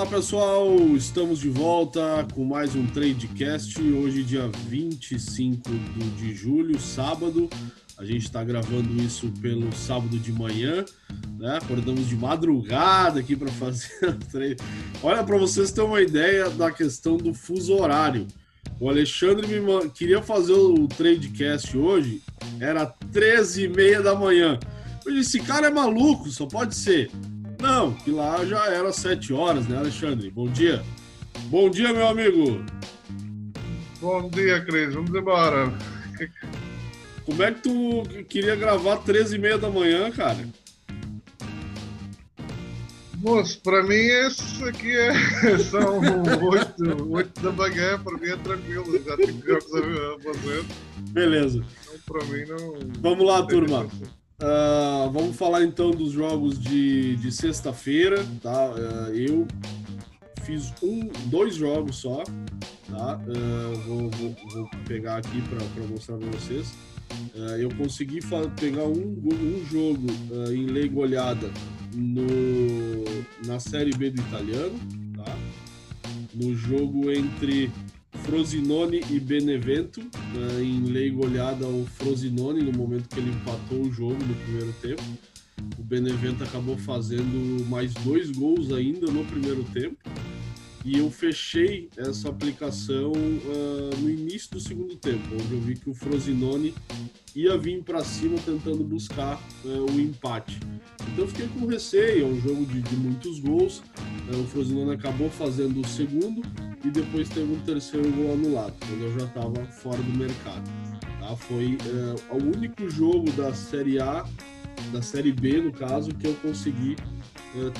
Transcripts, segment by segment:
Olá pessoal, estamos de volta com mais um Tradecast. Hoje, dia 25 de julho, sábado. A gente está gravando isso pelo sábado de manhã, né? Acordamos de madrugada aqui para fazer o trade. Olha, para vocês terem uma ideia da questão do fuso horário. O Alexandre me queria fazer o Tradecast hoje, era 13 e meia da manhã. Eu disse, esse cara é maluco, só pode ser. Não, que lá já era sete horas, né, Alexandre? Bom dia. Bom dia, meu amigo. Bom dia, Cris. Vamos embora. Como é que tu queria gravar 13 e meia da manhã, cara? Moço, para mim isso aqui é, são 8, 8 da manhã, para mim é tranquilo, já tenho jogos a fazer. Beleza. Então, para mim não. Vamos lá, turma. Uh, vamos falar então dos jogos de, de sexta-feira, tá? Uh, eu fiz um, dois jogos só, tá? Uh, vou, vou, vou, pegar aqui para mostrar para vocês. eu consegui pegar um, um jogo em lei goleada no, na Série B do italiano, tá? No jogo entre Frosinone e Benevento, né, em lei goleada ao Frosinone no momento que ele empatou o jogo no primeiro tempo. O Benevento acabou fazendo mais dois gols ainda no primeiro tempo. E eu fechei essa aplicação uh, no início do segundo tempo, onde eu vi que o Frosinone ia vir para cima tentando buscar uh, o empate. Então eu fiquei com receio, é um jogo de, de muitos gols. Uh, o Frosinone acabou fazendo o segundo e depois teve um terceiro gol anulado, quando eu já estava fora do mercado. Tá? Foi o único jogo da Série A, da Série B no caso, que eu consegui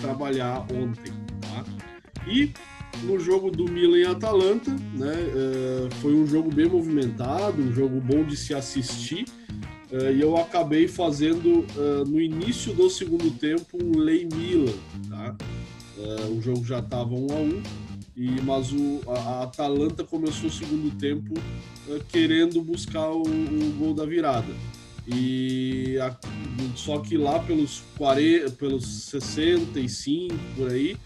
trabalhar ontem. Tá? E no jogo do Milan e Atalanta, né? Uh, foi um jogo bem movimentado, um jogo bom de se assistir. Uh, e eu acabei fazendo uh, no início do segundo tempo um Lei Milan, tá? o jogo já estava 1 a 1 e mas o, a Atalanta começou o segundo tempo querendo buscar o, o, gol da virada. E a, só que lá pelos 40, pelos 65 por aí,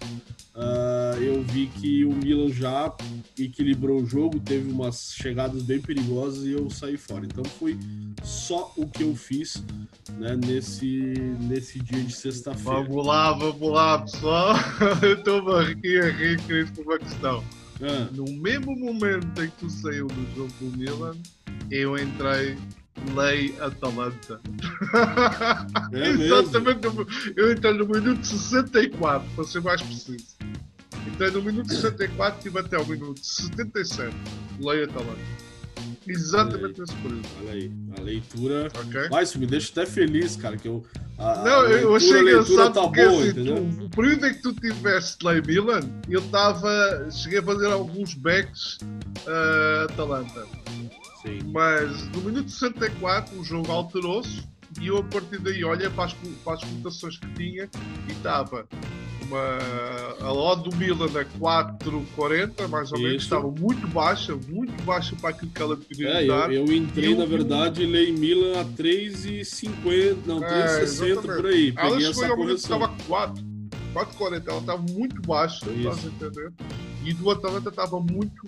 Uh, eu vi que o Milan já equilibrou o jogo, teve umas chegadas bem perigosas e eu saí fora. Então foi só o que eu fiz né, nesse, nesse dia de sexta-feira. Vamos lá, vamos lá, pessoal. eu estou aqui a rir com uma questão. Ah. No mesmo momento em que tu saiu do jogo do Milan, eu entrei Lei Atalanta. É Exatamente. Eu entrei no minuto 64, para ser mais preciso. Entrei no minuto 64 e tive até o minuto 77. Lei Atalanta. Exatamente nesse período. Olha aí, a leitura. Okay. Mas isso me deixa até feliz, cara, que eu. A, Não, a leitura, eu achei engraçado tá porque boa, assim, tu, o período em que tu tiveste lá em Milan, eu estava. Cheguei a fazer alguns backs uh, Atalanta. Sim. Mas no minuto 64 o jogo alterou-se e eu a partir daí olha para as, para as cotações que tinha e estava uma, a odd do Milan a 4,40 mais ou Isso. menos, estava muito baixa, muito baixa para aquilo que ela podia é, dar. Eu, eu entrei, na verdade, e lei Milan a 3,50, não, 3,60 é, por aí. Peguei ela chegou essa correção. estava 4, 4,40, ela estava muito baixa, estás entender? E do Atalanta estava muito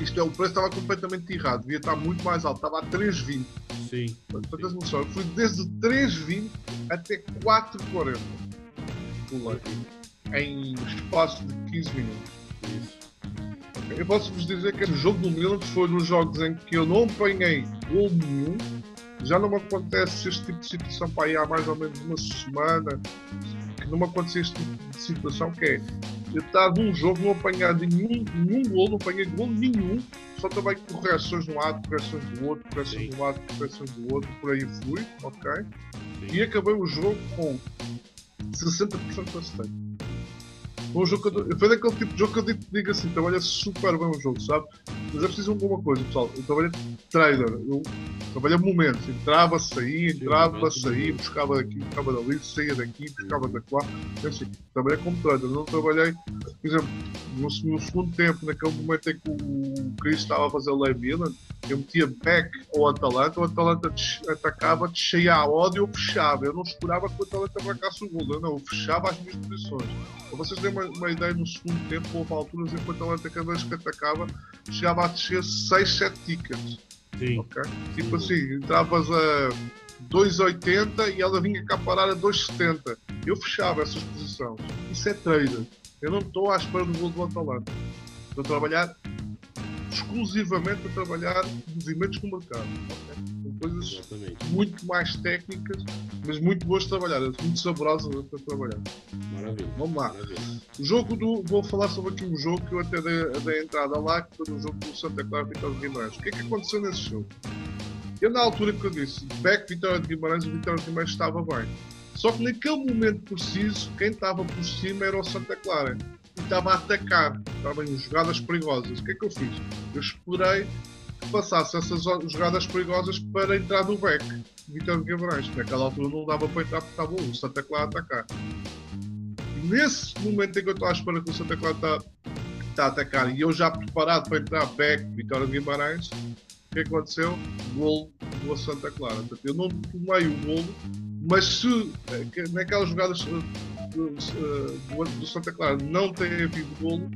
isto é, o preço estava completamente errado, devia estar muito mais alto, estava a 3,20. Sim. Portanto, noção, eu fui desde 3,20 até 4,40 em espaço de 15 minutos. Isso. Eu posso vos dizer que o jogo do Milan foi um dos jogos em que eu não apanhei gol nenhum. Já não me acontece este tipo de situação para aí há mais ou menos uma semana que não me acontecia este tipo de situação que é eu estava num jogo, não apanhar nenhum, nenhum gol, não apanhei gol nenhum, só também correções de um lado, correções do outro, correções de um lado, correções do outro, por aí fui, ok? Sim. E acabei o jogo com 60% de acertei. Foi, um eu, foi daquele tipo de jogo que eu digo, digo assim, trabalha super bem o jogo, sabe? Mas é preciso alguma coisa, pessoal. Eu trabalho trader. Eu Trabalhei momentos, entrava, saía, entrava, saía, buscava daqui, buscava dali, saía daqui, buscava da lá. Assim, trabalhei como trader, não trabalhei, por exemplo, no, no, segundo tempo, naquele momento em que o Chris estava a fazer o Lei Milan, eu metia back ao Atalanta, o Atalanta atacava, descia a ódio, eu fechava. Eu não esperava que o Atalanta marcasse o gol, eu não, eu fechava as minhas posições. Para vocês terem uma, uma, ideia, no segundo tempo, houve alturas em que o Atalanta, cada vez que atacava, chegava a descer 6, 7 tickets. Sim. Okay? Tipo assim, entravas a 2,80 e ela vinha cá parar a 2,70. Eu fechava essas posições. Isso é trader. Eu não estou à espera do gol do Atalanta. Estou a trabalhar exclusivamente a trabalhar movimentos no mercado. Okay? São coisas Exatamente. muito mais técnicas, mas muito boas de trabalhar, muito saborosas para trabalhar. Maravilha. Vamos lá. Maravilha. O jogo do. Vou falar sobre aqui um jogo que eu até dei, dei entrada lá, que foi o jogo do Santa Clara Vitória de Guimarães. O que é que aconteceu nesse jogo? Eu, na altura que eu disse, back Vitória de Guimarães, o Vitória de Guimarães estava bem. Só que naquele momento preciso, quem estava por cima era o Santa Clara. Estava a atacar, estava em jogadas perigosas. O que é que eu fiz? Eu explorei que passasse essas jogadas perigosas para entrar no back. De Guimarães. Naquela altura não dava para entrar porque estava o Santa Clara a atacar nesse momento em que eu estou à espera que o Santa Clara está, está a atacar e eu já preparado para entrar back, Vitória Guimarães, o que aconteceu? Gol do Santa Clara. Eu não tomei o golo, mas se naquelas jogadas do, do, do Santa Clara não tem havido golo,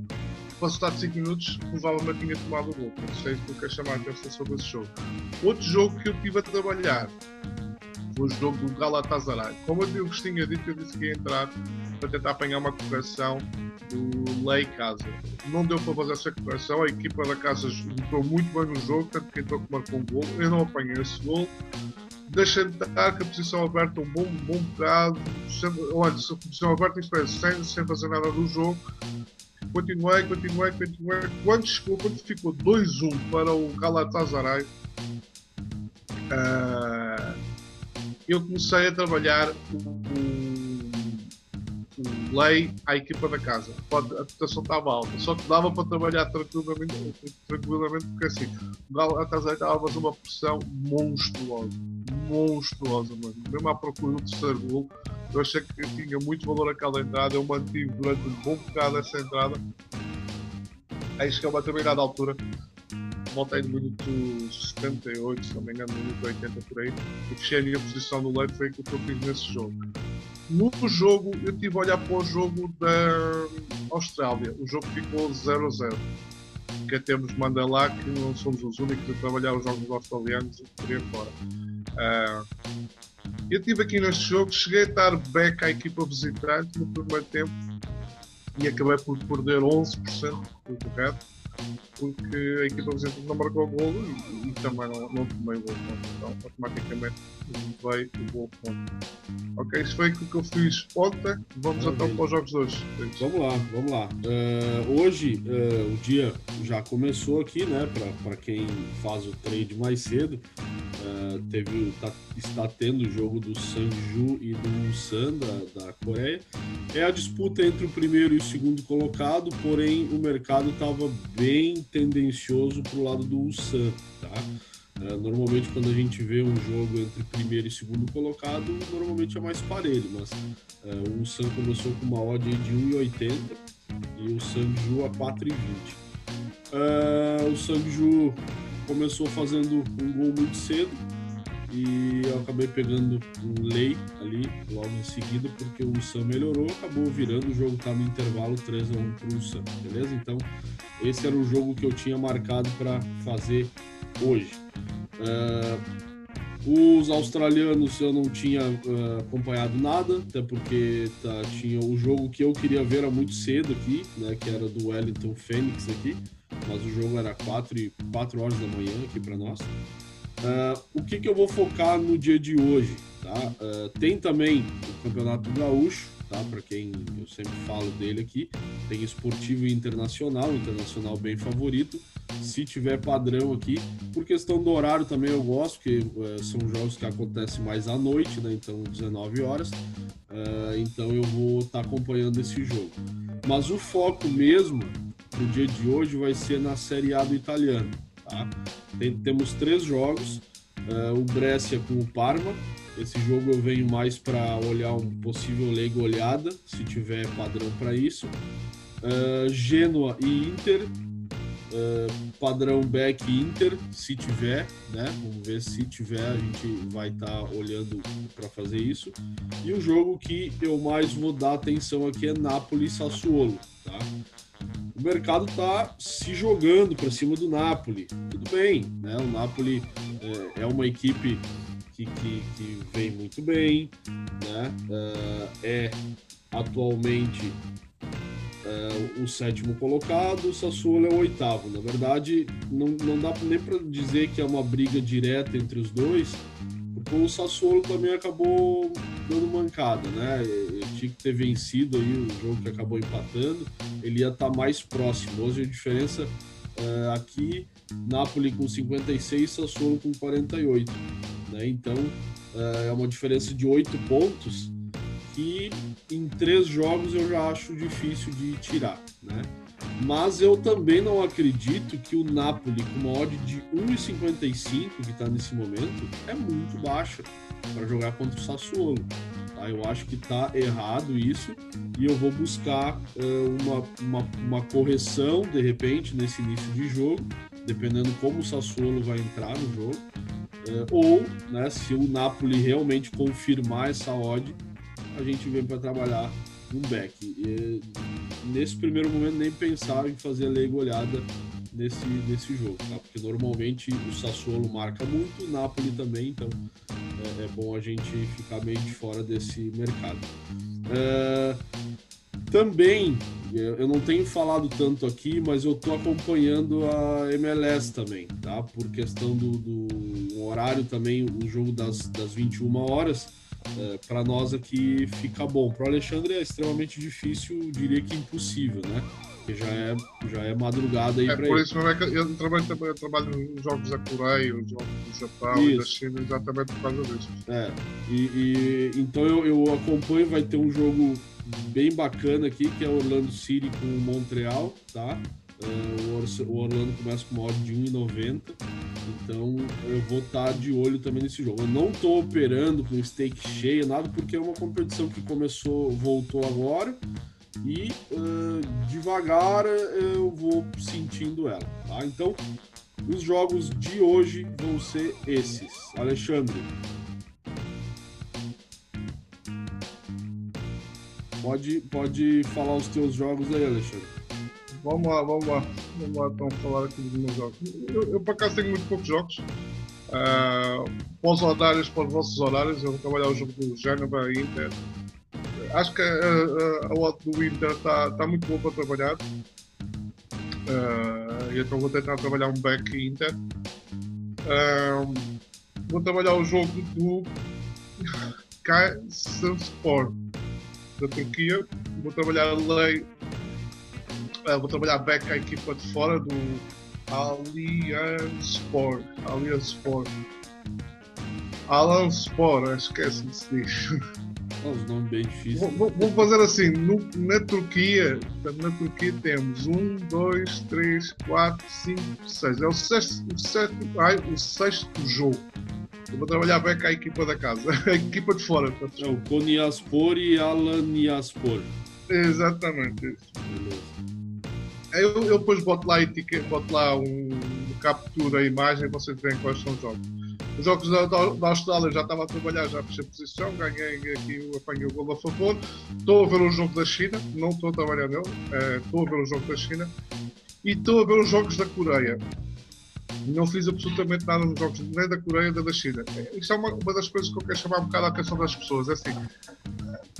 passado 5 minutos, provavelmente tinha tomado o gol. Não sei se tu queres chamar a atenção sobre esse jogo. Outro jogo que eu tive a trabalhar foi o jogo do Galatasaray. Como eu vos tinha dito, eu disse que ia entrar para tentar apanhar uma correção do Lei Casa. Não deu para fazer essa correção, a equipa da Casa entrou muito bem no jogo, tanto que entrou que marcou um gol. Eu não apanhei esse gol. Deixei de estar com a posição aberta um bom, bom bocado, olha, a posição aberta, isto é, sem, sem fazer nada do jogo. Continuei, continuei, continuei. Quando, chegou, quando ficou 2-1 para o Galatasaray, uh, eu comecei a trabalhar o lei à equipa da casa. A cotação estava alta, só que dava para trabalhar tranquilamente, tranquilamente porque assim, a casa estava a fazer uma pressão monstruosa. Monstruosa, mano. Mesmo à procura do terceiro gol, eu achei que tinha muito valor aquela entrada. Eu mantive durante um bom bocado essa entrada. Aí chegava a determinada altura voltei no minuto 78, se não me engano, no minuto 80 por aí, e fechei a minha posição no leite, foi aquilo que eu fiz nesse jogo. No jogo, eu tive a olhar para o jogo da Austrália. O jogo ficou 0 a 0. Que até nos manda lá que não somos os únicos a trabalhar os jogos australianos e por aí fora. Uh, eu estive aqui neste jogo, cheguei a estar back à equipa visitante no primeiro tempo e acabei por perder 11% do correto porque a equipa visitante não marcou golo e, e também não, não tomei o gol Então, automaticamente veio o gol ponto. Ok, isso foi aquilo que eu fiz ontem. Vamos então para os jogos de hoje. Vamos lá, vamos lá. Uh, hoje uh, o dia já começou aqui, né? Para quem faz o trade mais cedo. Uh, teve, tá, está tendo o jogo do Sanju e do Ulsan da, da Coreia. É a disputa entre o primeiro e o segundo colocado, porém o mercado estava bem tendencioso para o lado do Ulsan, tá? Uh, normalmente quando a gente vê um jogo entre primeiro e segundo colocado, normalmente é mais parelho, mas uh, o Ulsan começou com uma odd de 1,80 e o Sanju a 4,20. Uh, o Sanju começou fazendo um gol muito cedo e eu acabei pegando um lei ali logo em seguida porque o Sam melhorou, acabou virando, o jogo estava em intervalo 3 a 1 para o Sam, beleza? Então esse era o jogo que eu tinha marcado para fazer hoje. Uh, os australianos eu não tinha uh, acompanhado nada, até porque tá, tinha o jogo que eu queria ver era muito cedo aqui, né, que era do Wellington Phoenix aqui mas o jogo era 4, e 4 horas da manhã aqui para nós. Uh, o que, que eu vou focar no dia de hoje? Tá? Uh, tem também o Campeonato Gaúcho, tá? para quem eu sempre falo dele aqui. Tem esportivo e internacional, internacional bem favorito. Se tiver padrão aqui, por questão do horário também eu gosto, porque uh, são jogos que acontecem mais à noite, né? então 19 horas. então eu vou estar tá acompanhando esse jogo. Mas o foco mesmo no dia de hoje vai ser na Série A do italiano. Tá? Tem, temos três jogos. Uh, o Brescia com o Parma. Esse jogo eu venho mais para olhar um possível lei goleada, se tiver padrão para isso. Uh, Genoa e Inter. Uh, padrão back Inter, se tiver, né? Vamos ver se tiver, a gente vai estar tá olhando para fazer isso. E o jogo que eu mais vou dar atenção aqui é Napoli e Sassuolo, tá? O mercado está se jogando para cima do Napoli. Tudo bem, né? O Napoli é, é uma equipe que, que, que, vem muito bem, né? Uh, é atualmente uh, o sétimo colocado, o Sassuolo é o oitavo. Na verdade, não, não dá nem para dizer que é uma briga direta entre os dois, o Sassuolo também acabou dando mancada, né? Ele tinha que ter vencido aí o jogo que acabou empatando, ele ia estar tá mais próximo. Hoje a diferença uh, aqui, Napoli com 56, Sassuolo com 48, né? Então uh, é uma diferença de 8 pontos que em três jogos eu já acho difícil de tirar, né? Mas eu também não acredito que o Napoli, com uma odd de 1,55 que está nesse momento, é muito baixa para jogar contra o Sassuolo. Tá? Eu acho que está errado isso e eu vou buscar uh, uma, uma, uma, correção, de repente, nesse início de jogo, dependendo como o Sassuolo vai entrar no jogo. Uh, ou, né, se o Napoli realmente confirmar essa odd, a gente vem para trabalhar um back. E, nesse primeiro momento nem pensar em fazer a lei olhada nesse, nesse jogo, tá? Porque normalmente o Sassuolo marca muito, o Napoli também, então é, é bom a gente ficar meio de fora desse mercado. É, também, eu não tenho falado tanto aqui, mas eu estou acompanhando a MLS também, tá? Por questão do, do horário também, o jogo das, das 21 horas é, para nós aqui fica bom. Para o Alexandre é extremamente difícil, diria que impossível, né? Porque já é, já é madrugada aí é, para por isso é que eu trabalho, eu trabalho nos jogos da Coreia, os jogos do Japão isso. e da China, exatamente por causa disso. É, e, e então eu, eu acompanho, vai ter um jogo bem bacana aqui, que é Orlando City com Montreal, tá? Uh, o Orlando começa com uma odd de 1,90. Então eu vou estar tá de olho também nesse jogo. Eu não estou operando com stake cheio, nada, porque é uma competição que começou, voltou agora. E uh, devagar eu vou sentindo ela. Tá? Então, os jogos de hoje vão ser esses. Alexandre. Pode, pode falar os teus jogos aí, Alexandre. Vamos lá, vamos lá. Vamos lá então falar aqui dos meus jogos. Eu, eu acaso tenho muito poucos jogos. Uh, para os horários, para os vossos horários, eu vou trabalhar o jogo do Genova e Inter. Acho que a, a, a odd do Inter está tá muito boa para trabalhar. Uh, então vou tentar trabalhar um back Inter. Uh, vou trabalhar o jogo do Kayserispor da Turquia. Vou trabalhar a lei Uh, vou trabalhar back a equipa de fora do Allianz Sport. Allianz Sport. Alan Sport, esquece de se diz. Os nomes bem difíceis. Vou, fazer assim: no, na Turquia, na Turquia temos um, dois, três, quatro, cinco, seis. É o sexto, o sexto, ai, o sexto jogo. Eu vou trabalhar bem com a equipa da casa, a equipa de fora. É o Konyaspor e Alaniaspor. Exatamente. Isso. Beleza. Eu, eu depois boto lá, etiqueta, boto lá um, captura a imagem e vocês veem quais são os jogos. Os jogos da, da, Austrália já estava a trabalhar, já fechei posição, ganhei aqui, apanhei o gol a favor. Estou a ver o jogo da China, não estou a trabalhar nele, é, estou a ver o jogo da China e estou a ver os jogos da Coreia. Não fiz absolutamente nada nos jogos nem da Coreia nem da China. Isto é uma, uma das coisas que eu quero chamar um bocado a atenção das pessoas. É assim,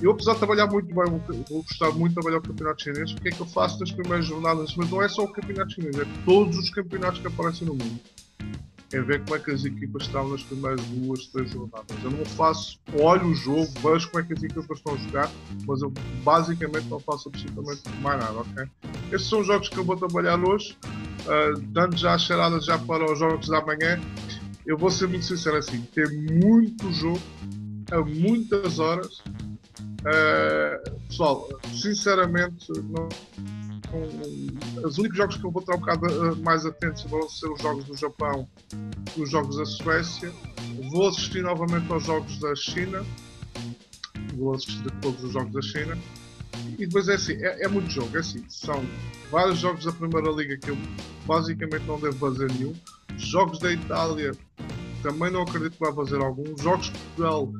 eu, apesar de trabalhar muito bem, vou gostar muito de trabalhar o campeonato chinês, o que é que eu faço nas primeiras jornadas? Mas não é só o campeonato chinês, é todos os campeonatos que aparecem no mundo. É ver como é que as equipas estão nas primeiras duas, três jornadas. Eu não faço, olho o jogo, vejo como é que as equipas estão a jogar, mas eu basicamente não faço absolutamente mais nada, ok? Estes são os jogos que eu vou trabalhar hoje, uh, dando já as cheiradas já para os jogos da manhã. Eu vou ser muito sincero assim, tem muito jogo, a muitas horas, Uh, pessoal, sinceramente, não, não, os únicos jogos que eu vou estar um bocado uh, mais atento vão ser os jogos do Japão e os jogos da Suécia. Vou assistir novamente aos jogos da China. Vou assistir a todos os jogos da China. E depois é assim, é, é muito jogo, é assim, são vários jogos da Primeira Liga que eu basicamente não devo fazer nenhum. Jogos da Itália também não acredito que vá fazer alguns. Jogos de Portugal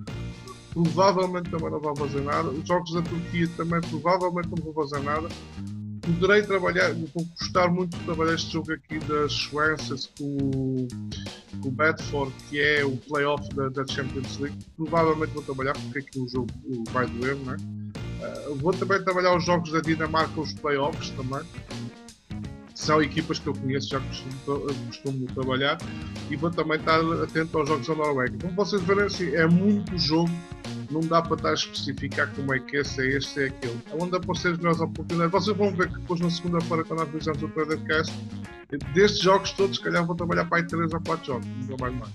provavelmente também não vão fazer nada. Os jogos da Turquia também provavelmente não vão fazer nada. Poderei trabalhar, vou gostar muito de trabalhar este jogo aqui das Swansea com, com o Bedford, que é o playoff da, da, Champions League. Provavelmente vou trabalhar porque aqui o jogo vai doer, não é? Uh, vou também trabalhar os jogos da Dinamarca, os playoffs também são equipas que eu conheço, já costumo, costumo trabalhar e vou também estar atento aos jogos da Noruega. Como vocês verem, assim, é muito jogo, não dá para estar a especificar como é que é, se é este, é aquele. É onde aparecer as melhores oportunidades. Vocês vão ver que depois na segunda-feira, quando fizemos o Tradercast, destes jogos todos, se calhar vou trabalhar para aí 3 ou 4 jogos, não mais mais.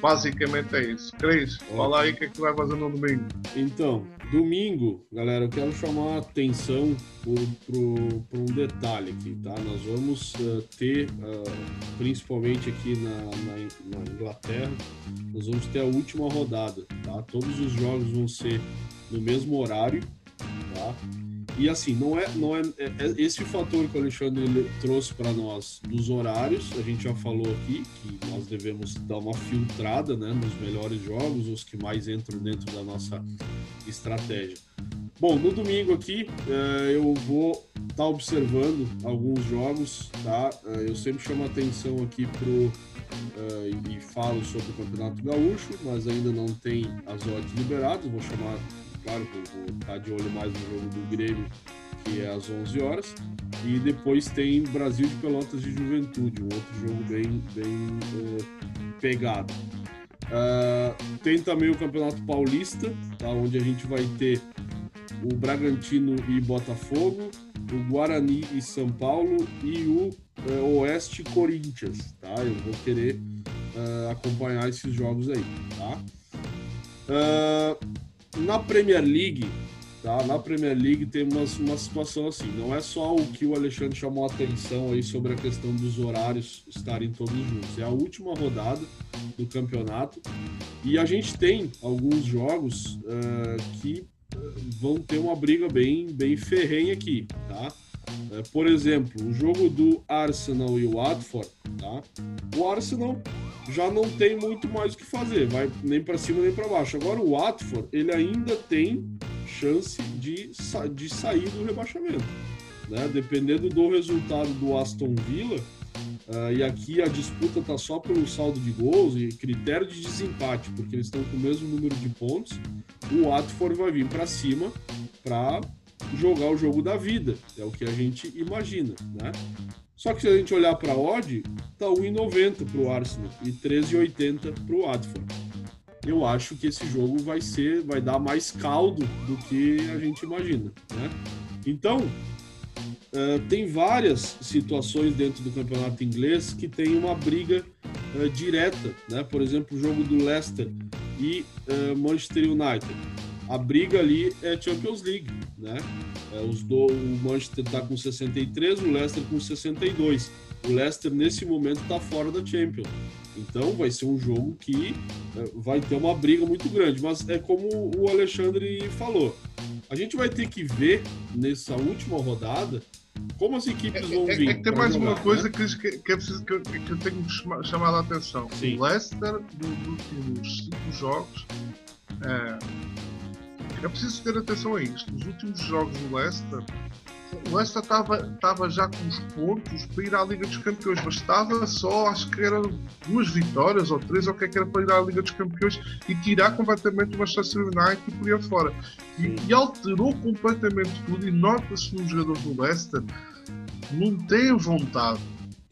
Basicamente é isso. Cris, fala aí o que é que vai fazer no domingo. Então, domingo, galera, eu quero chamar a atenção para um detalhe aqui, tá? Nós vamos uh, ter, uh, principalmente aqui na, na, na, Inglaterra, nós vamos ter a última rodada, tá? Todos os jogos vão ser no mesmo horário, tá? E assim, não é, não é, é, é esse fator que o Alexandre trouxe para nós dos horários, a gente já falou aqui que nós devemos dar uma filtrada né, nos melhores jogos, os que mais entram dentro da nossa estratégia. Bom, no domingo aqui uh, eu vou estar tá observando alguns jogos, tá? Uh, eu sempre chamo atenção aqui pro uh, e falo sobre o Campeonato Gaúcho, mas ainda não tem as odds liberadas. Vou chamar claro estar de olho mais no jogo do Grêmio, que é às 11 horas. E depois tem Brasil de Pelotas de Juventude, um outro jogo bem, bem uh, pegado. Uh, tem também o Campeonato Paulista, tá, onde a gente vai ter o Bragantino e Botafogo, o Guarani e São Paulo e o uh, Oeste Corinthians. Tá? Eu vou querer uh, acompanhar esses jogos aí. Tá? Na Premier League, tá? Na Premier League tem uma, uma situação assim, não é só o que o Alexandre chamou a atenção aí sobre a questão dos horários estarem todos juntos. É a última rodada do campeonato e a gente tem alguns jogos uh, que vão ter uma briga bem, bem ferrenha aqui, tá? Uh, por exemplo, o jogo do Arsenal e o Watford, tá? O Arsenal já não tem muito mais o que fazer, vai nem para cima nem para baixo. Agora o Watford, ele ainda tem chance de, de sair do rebaixamento. Né? Dependendo do resultado do Aston Villa, uh, e aqui a disputa está só pelo saldo de gols e critério de desempate, porque eles estão com o mesmo número de pontos, o Watford vai vir para cima para jogar o jogo da vida, é o que a gente imagina, né? Só que se a gente olhar para a odd, tá 1,90 para o Arsenal e 13,80 para o Watford. Eu acho que esse jogo vai ser, vai dar mais caldo do que a gente imagina, né? Então, uh, tem várias situações dentro do campeonato inglês que tem uma briga uh, direta, né? Por exemplo, o jogo do Leicester e uh, Manchester United a briga ali é Champions League, né? É, os do, o Manchester está com 63, o Leicester com 62. O Leicester nesse momento está fora da Champions. Então vai ser um jogo que é, vai ter uma briga muito grande. Mas é como o Alexandre falou, a gente vai ter que ver nessa última rodada como as equipes vão é, vir. É, é que tem mais jogar, uma coisa né? que, que, é preciso que, que eu tenho que chamar a atenção. Sim. O Leicester, dos últimos cinco jogos, é, é preciso ter atenção a isto. Nos últimos jogos do Leicester, o Leicester estava já com os pontos para ir à Liga dos Campeões, mas estava só, acho que eram duas vitórias ou três, ou o que é que era para ir à Liga dos Campeões e tirar completamente o Manchester United e por aí afora. E, e alterou completamente tudo. E nota-se nos jogadores do Leicester não tem vontade.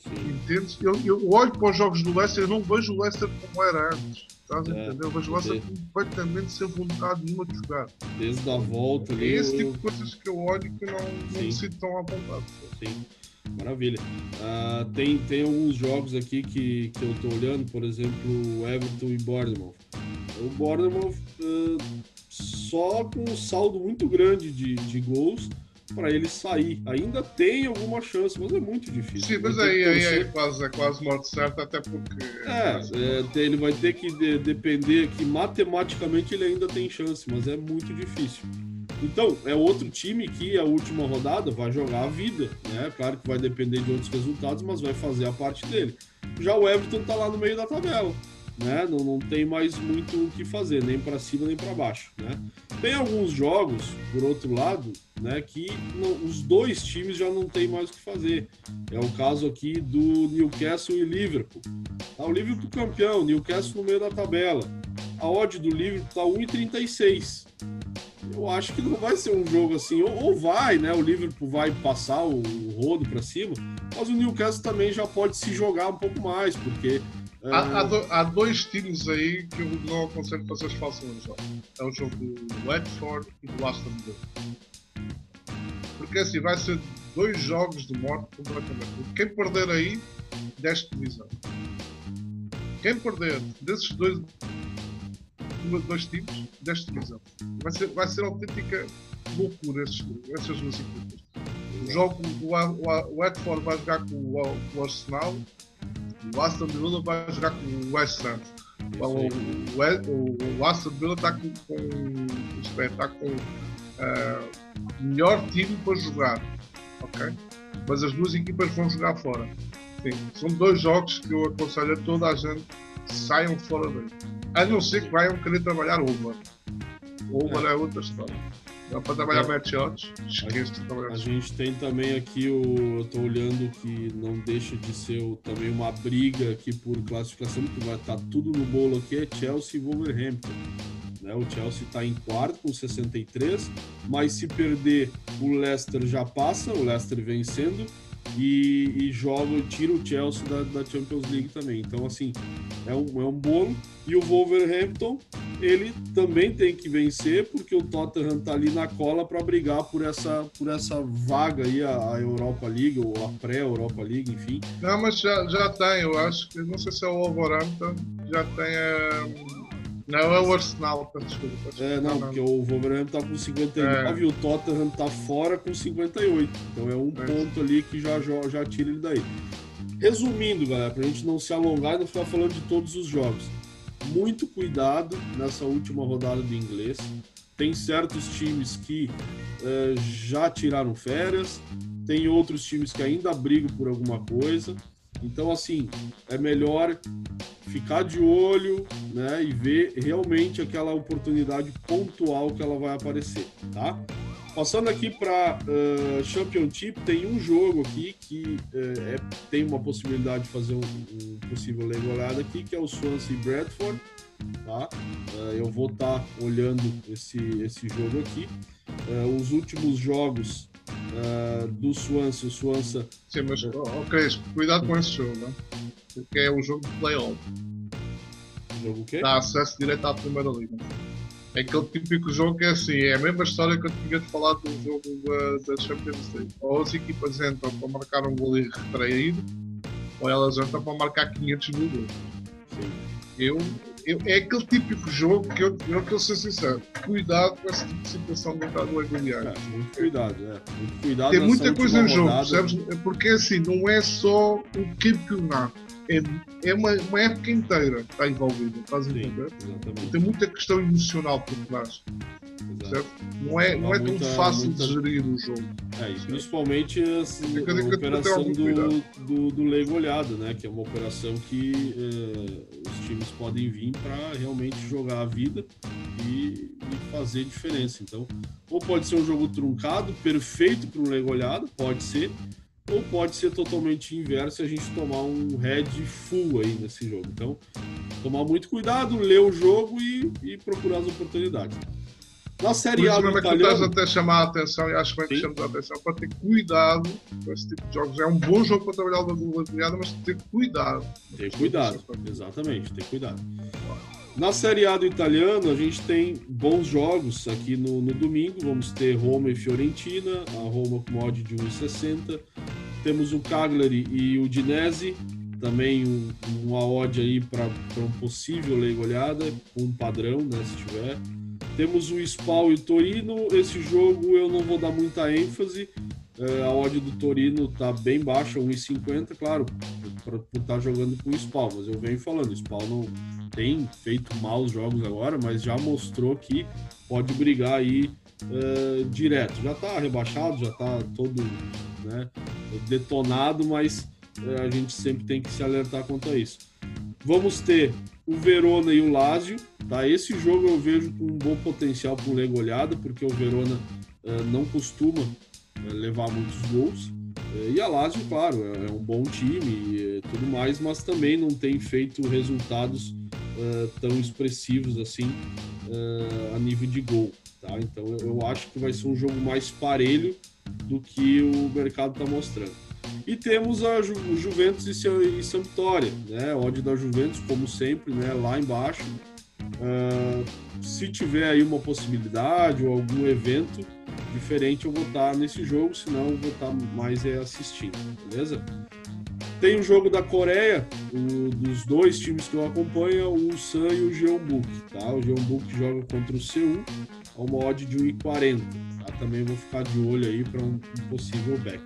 Entende? Eu, eu olho para os jogos do Leicester e não vejo o Leicester como era antes. Estás a é, entender? Mas você completamente sem vontade nenhuma de jogar. Desde a volta ali. É esse tipo de coisas que eu olho que não, não me sinto tão à vontade. Sim. Maravilha. Uh, tem, tem alguns jogos aqui que, que eu estou olhando, por exemplo, Everton e Bournemouth. O Bournemouth uh, só com um saldo muito grande de, de gols para ele sair. Ainda tem alguma chance, mas é muito difícil. Sim, mas aí, aí é, quase, é quase morte certa, até porque. É, é ele vai ter que de, depender que matematicamente ele ainda tem chance, mas é muito difícil. Então, é outro time que a última rodada vai jogar a vida, né? Claro que vai depender de outros resultados, mas vai fazer a parte dele. Já o Everton tá lá no meio da tabela né? Não, não tem mais muito o que fazer, nem para cima nem para baixo, né? Tem alguns jogos, por outro lado, né, que não, os dois times já não tem mais o que fazer. É o caso aqui do Newcastle e Liverpool. Tá, o Liverpool campeão, Newcastle no meio da tabela. A odd do Liverpool tá 1,36. Eu acho que não vai ser um jogo assim, ou, ou vai, né? O Liverpool vai passar o, o rodo para cima, mas o Newcastle também já pode se jogar um pouco mais, porque Há, há, do, há, dois times aí que eu não aconselho para vocês façam jogo. É o jogo do Watford e do Aston Villa. Porque assim, vai ser dois jogos de morte completamente. Quem perder aí, deste divisão. Quem perder desses dois, dois times, deste divisão. Vai ser, vai ser autêntica loucura esses, essas duas equipas. O jogo, o, o, o Watford vai jogar com o, o Arsenal o Aston Villa vai jogar com o West Ham. O, o, o, Aston Villa está com, com, é, tá com uh, melhor time para jogar. Ok? Mas as duas equipas vão jogar fora. São dois jogos que eu aconselho a toda a gente saiam fora daí. A não ser que vayam querer trabalhar. O over é, é outra história. Dá para trabalhar é. match esqueço de trabalhar. A gente tem também aqui o. Eu tô olhando que não deixa de ser o, também uma briga aqui por classificação, que vai estar tá tudo no bolo aqui, é Chelsea e Wolverhampton. Né? O Chelsea está em quarto com 63, mas se perder, o Leicester já passa, o Leicester vencendo e, e joga, tira o Chelsea da, da, Champions League também. Então, assim, é um, é um bolo. E o Wolverhampton, ele também tem que vencer, porque o Tottenham tá ali na cola para brigar por essa, por essa vaga aí, a, a Europa League, ou a pré-Europa League, enfim. Não, mas já, já tem, eu acho que, não sei se é o Wolverhampton, já tem. É não, é o Arsenal, desculpa. É, não, porque o Wolverhampton tá com 59 é. e o Tottenham tá fora com 58. Então é um é. ponto ali que já, já, já tira ele daí. Resumindo, galera, pra gente não se alongar e não ficar falando de todos os jogos. Muito cuidado nessa última rodada do inglês. Tem certos times que é, já tiraram férias, tem outros times que ainda brigam por alguma coisa. Então, assim, é melhor ficar de olho né, e ver realmente aquela oportunidade pontual que ela vai aparecer, tá? Passando aqui para uh, Championship, tem um jogo aqui que uh, é, tem uma possibilidade de fazer um, um possível legolado aqui, que é o Swansea Bradford. Tá? Uh, eu vou estar tá olhando esse, esse jogo aqui. Os últimos jogos uh, do Swansea, o Swansea... Sim, mas ok, cuidado com esse jogo, né? porque é um jogo de playoff. Jogo o quê? Dá acesso direto à primeira liga. É aquele típico jogo que é assim, é a mesma história que eu tinha de falar do jogo da, da Champions League. Ou as equipas entram para marcar um gol retraído, ou elas entram para marcar 500 mil gols. Eu, eu, é aquele típico jogo que eu, eu quero ser sincero. Cuidado com esse tipo de situação dentro do imobiliário. É, muito cuidado, é. Muito cuidado Tem muita coisa em jogo, percebes? Porque assim, não é só o campeonato é, é uma, uma época inteira que está envolvida, estás a entender? Tem muita questão emocional por trás. Certo? Não é, não é tão fácil muita... de gerir o jogo. É, e principalmente assim, a operação do, do, do Leigo Olhado, né? Que é uma operação que eh, os times podem vir para realmente jogar a vida e, e, fazer diferença. Então, ou pode ser um jogo truncado, perfeito para um Leigo Olhado, pode ser, ou pode ser totalmente inverso e a gente tomar um head full aí nesse jogo. Então, tomar muito cuidado, ler o jogo e, e procurar as oportunidades. Na Série A do italiano... até chamar a atenção, e acho que bem que a atenção, para ter cuidado com esse tipo de jogos. É um bom jogo para trabalhar da goleada, mas ter cuidado. Ter cuidado, exatamente, ter cuidado. Na Série A do italiano, a gente tem bons jogos aqui no, no domingo. Vamos ter Roma e Fiorentina, a Roma com mod de 1,60. Temos o Cagliari e o Dinese, também um, uma odd aí para um possível lei olhada, com um padrão, né, se tiver. temos o Spal e o Torino. Esse jogo eu não vou dar muita ênfase. É, a odd do Torino tá bem baixa, 1,50, claro, por estar tá jogando com o Spal, mas eu venho falando, o Spal não tem feito maus jogos agora, mas já mostrou que pode brigar aí uh, direto. Já tá rebaixado, já tá todo né, detonado, mas uh, a gente sempre tem que se alertar quanto a isso. Vamos ter o Verona e o Lazio, tá? Esse jogo eu vejo com um bom potencial para um goleada, porque o Verona uh, não costuma levar muitos gols. Eh, e a Lazio, claro, é, é um bom time e tudo mais, mas também não tem feito resultados uh, tão expressivos assim uh, a nível de gol. Tá? Então eu acho que vai ser um jogo mais parelho do que o mercado está mostrando. E temos a Ju Juventus e, Sampdoria, né? Ódio da Juventus, como sempre, né? lá embaixo. Uh, se tiver aí uma possibilidade ou algum evento, diferente, eu vou estar nesse jogo, senão eu vou estar mais é, assistindo, beleza? Tem o jogo da Coreia, o, dos dois times que eu acompanho, o San e o Jeonbuk, tá? O Jeonbuk joga contra o Seul, a uma odd de 1,40, tá? Também vou ficar de olho aí para um, um, possível back.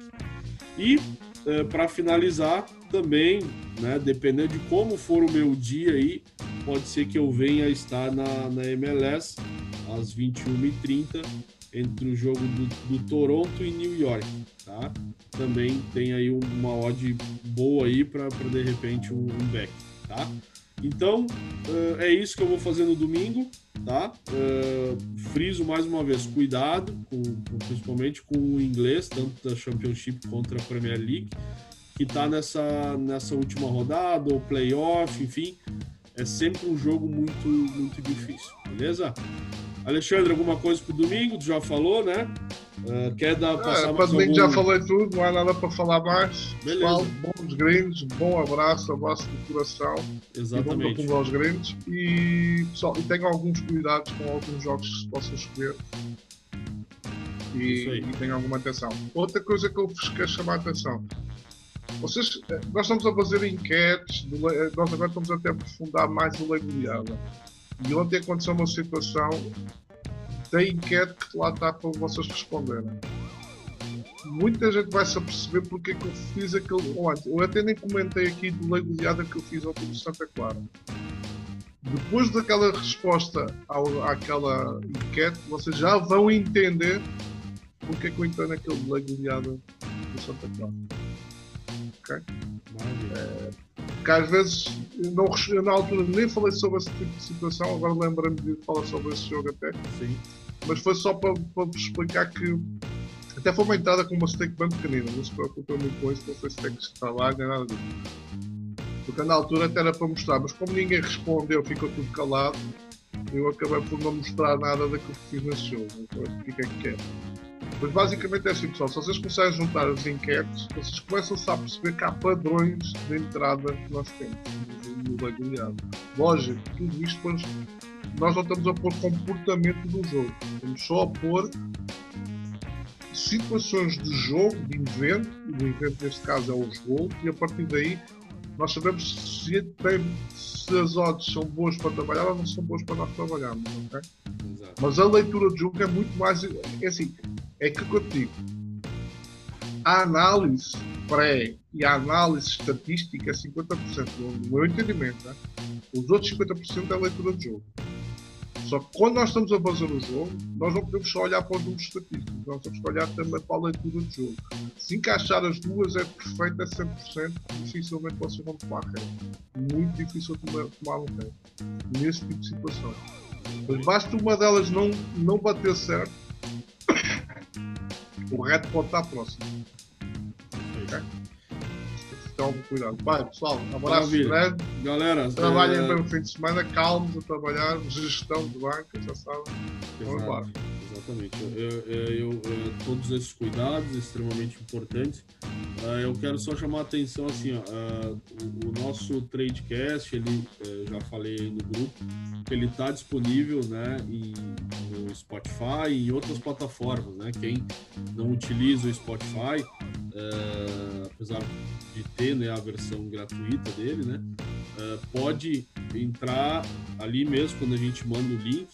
E é, para finalizar, também, né, dependendo de como for o meu dia aí, pode ser que eu venha estar na, na MLS às 21h30 entre o jogo do, do, Toronto e New York, tá? Também tem aí uma odd boa aí para de repente um, um, back, tá? Então uh, é isso que eu vou fazer no domingo, tá? Uh, friso mais uma vez, cuidado, com, com, principalmente com o inglês, tanto da Championship contra a Premier League, que tá nessa, nessa última rodada, ou playoff, enfim, é sempre um jogo muito, muito difícil, beleza? Alexandre, alguma coisa pro domingo? Tu já falou, né? Uh, quer dar, passar é, mais algum... já falei tudo, não há nada para falar mais. Beleza. Pessoal, bons gringos, bom abraço, abraço do coração. Exatamente. E bom aos gringos. E, pessoal, e tenham alguns cuidados com alguns jogos que se possam escolher. E, e tenham alguma atenção. Outra coisa que eu vos quero chamar a atenção. Vocês, nós estamos a fazer enquetes, nós agora estamos até a aprofundar mais o Lei Goleada. E ontem aconteceu uma situação da enquete que lá está para vocês responderem. Muita gente vai se aperceber porque é que eu fiz aquele. Eu até nem comentei aqui do lei goleada que eu fiz ontem no Santa Clara. Depois daquela resposta ao, àquela enquete, vocês já vão entender porque é que eu entrei naquele lei goleada do Santa Clara. Ok? É, que às vezes não, eu na altura nem falei sobre esse tipo de situação, agora lembro-me de falar sobre esse jogo até. Sim. Mas foi só para, para explicar que até foi uma entrada com uma stake bem pequenina, não se preocupem muito com isso, não foi stake que está lá, nem nada disso. Porque na altura até era para mostrar, mas como ninguém respondeu, ficou tudo calado, eu acabei por não mostrar nada daquilo que fiz nesse jogo. Então, o que é que quer? Mas basicamente é assim, pessoal. Se vocês começarem a juntar as enquetes, vocês começam a perceber que há padrões de entrada que nós temos no bagulhado. Lógico, tudo isto depois nós não estamos a pôr comportamento do jogo. Estamos só a pôr situações de jogo, de evento, e o evento neste caso é o jogo, e a partir daí nós sabemos se, tem, se as odds são boas para trabalhar ou não são boas para nós trabalharmos, ok? Mas a leitura de jogo é muito mais. É assim, é que digo. A análise pré e a análise estatística é 50%, no meu entendimento. Né? Os outros 50% é a leitura de jogo. Só que quando nós estamos a fazer o jogo, nós não podemos só olhar para os números estatísticos, nós temos que olhar também para a leitura de jogo. Se encaixar as duas é perfeito, é 100%, dificilmente vocês vão tomar ré. Muito difícil tomar, tomar um ré. Nesse tipo de situação. Mas basta uma delas não, não bater certo, o reto pode estar próximo. Então, cuidado. Vai, pessoal, um abraço grande. Galera, trabalhem é... bem o fim de semana, calmos a trabalhar, gestão de banca, já sabem. Vamos embora. Exatamente. Eu, eu, eu, todos esses cuidados extremamente importantes. Uh, eu quero só chamar a atenção assim, ó, uh, o, nosso tradecast, ele uh, já falei no grupo, ele está disponível, né, no Spotify e em outras plataformas, né? Quem não utiliza o Spotify, apesar de ter né, a versão gratuita dele, né, pode entrar ali mesmo quando a gente manda o link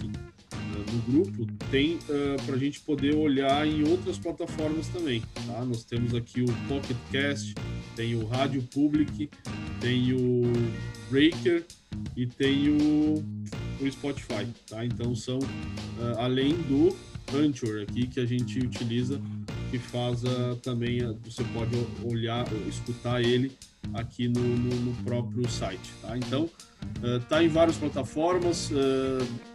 no grupo, tem uh, para a gente poder olhar em outras plataformas também. Tá? Nós temos aqui o Pocket Cast, tem o Rádio Public, tem o Breaker e tem o, o Spotify. Tá? Então são uh, além do Anchor aqui que a gente utiliza, que faz também, você pode olhar, escutar ele aqui no, no, no próprio site. Tá? Então está em várias plataformas,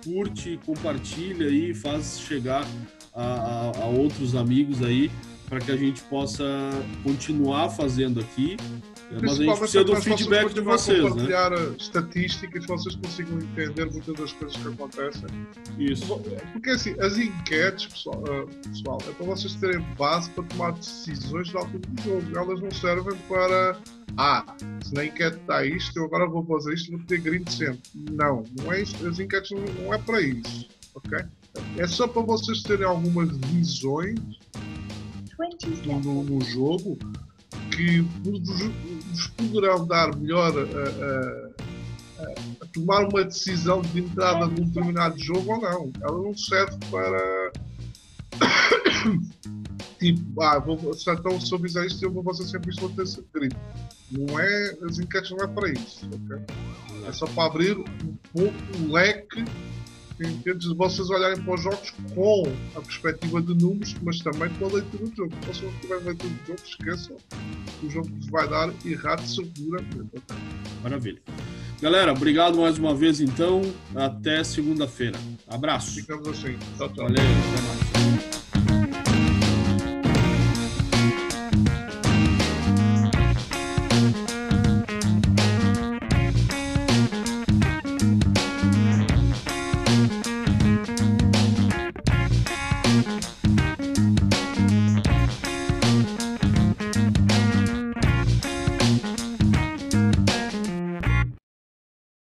curte, compartilha aí, faz chegar a, a, a outros amigos aí para que a gente possa continuar fazendo aqui. Mas a gente precisa do feedback de vocês, compartilhar né? estatísticas, vocês consigam entender muitas das coisas que acontecem. Isso. Porque assim, as enquetes, pessoal, pessoal é para vocês terem base para tomar decisões de altura do jogo. Elas não servem para ah, se na enquete está isto, eu agora vou fazer isto, vou ter grid sempre. Não, não é isso, as enquetes não, não é para isso, ok? É só para vocês terem algumas visões no, no jogo que vos poderão dar melhor a, a, a, tomar uma decisão de entrada num determinado jogo ou não. Ela não serve para tipo, ah, vou, se então se eu fizer isto, eu vou fazer sempre isto, vou ter grito. Não é, as enquetes não é para isso, ok? É só para abrir um pouco o leque entendes, de vocês olharem para os jogos com a perspectiva de números, mas também com a leitura do jogo. Se não tiver leitura do jogo, esqueçam. O jogo vos vai dar errado seguramente. Maravilha. Galera, obrigado mais uma vez então. Até segunda-feira. Abraço. Ficamos assim. Tchau, tchau. Valeu, até mais.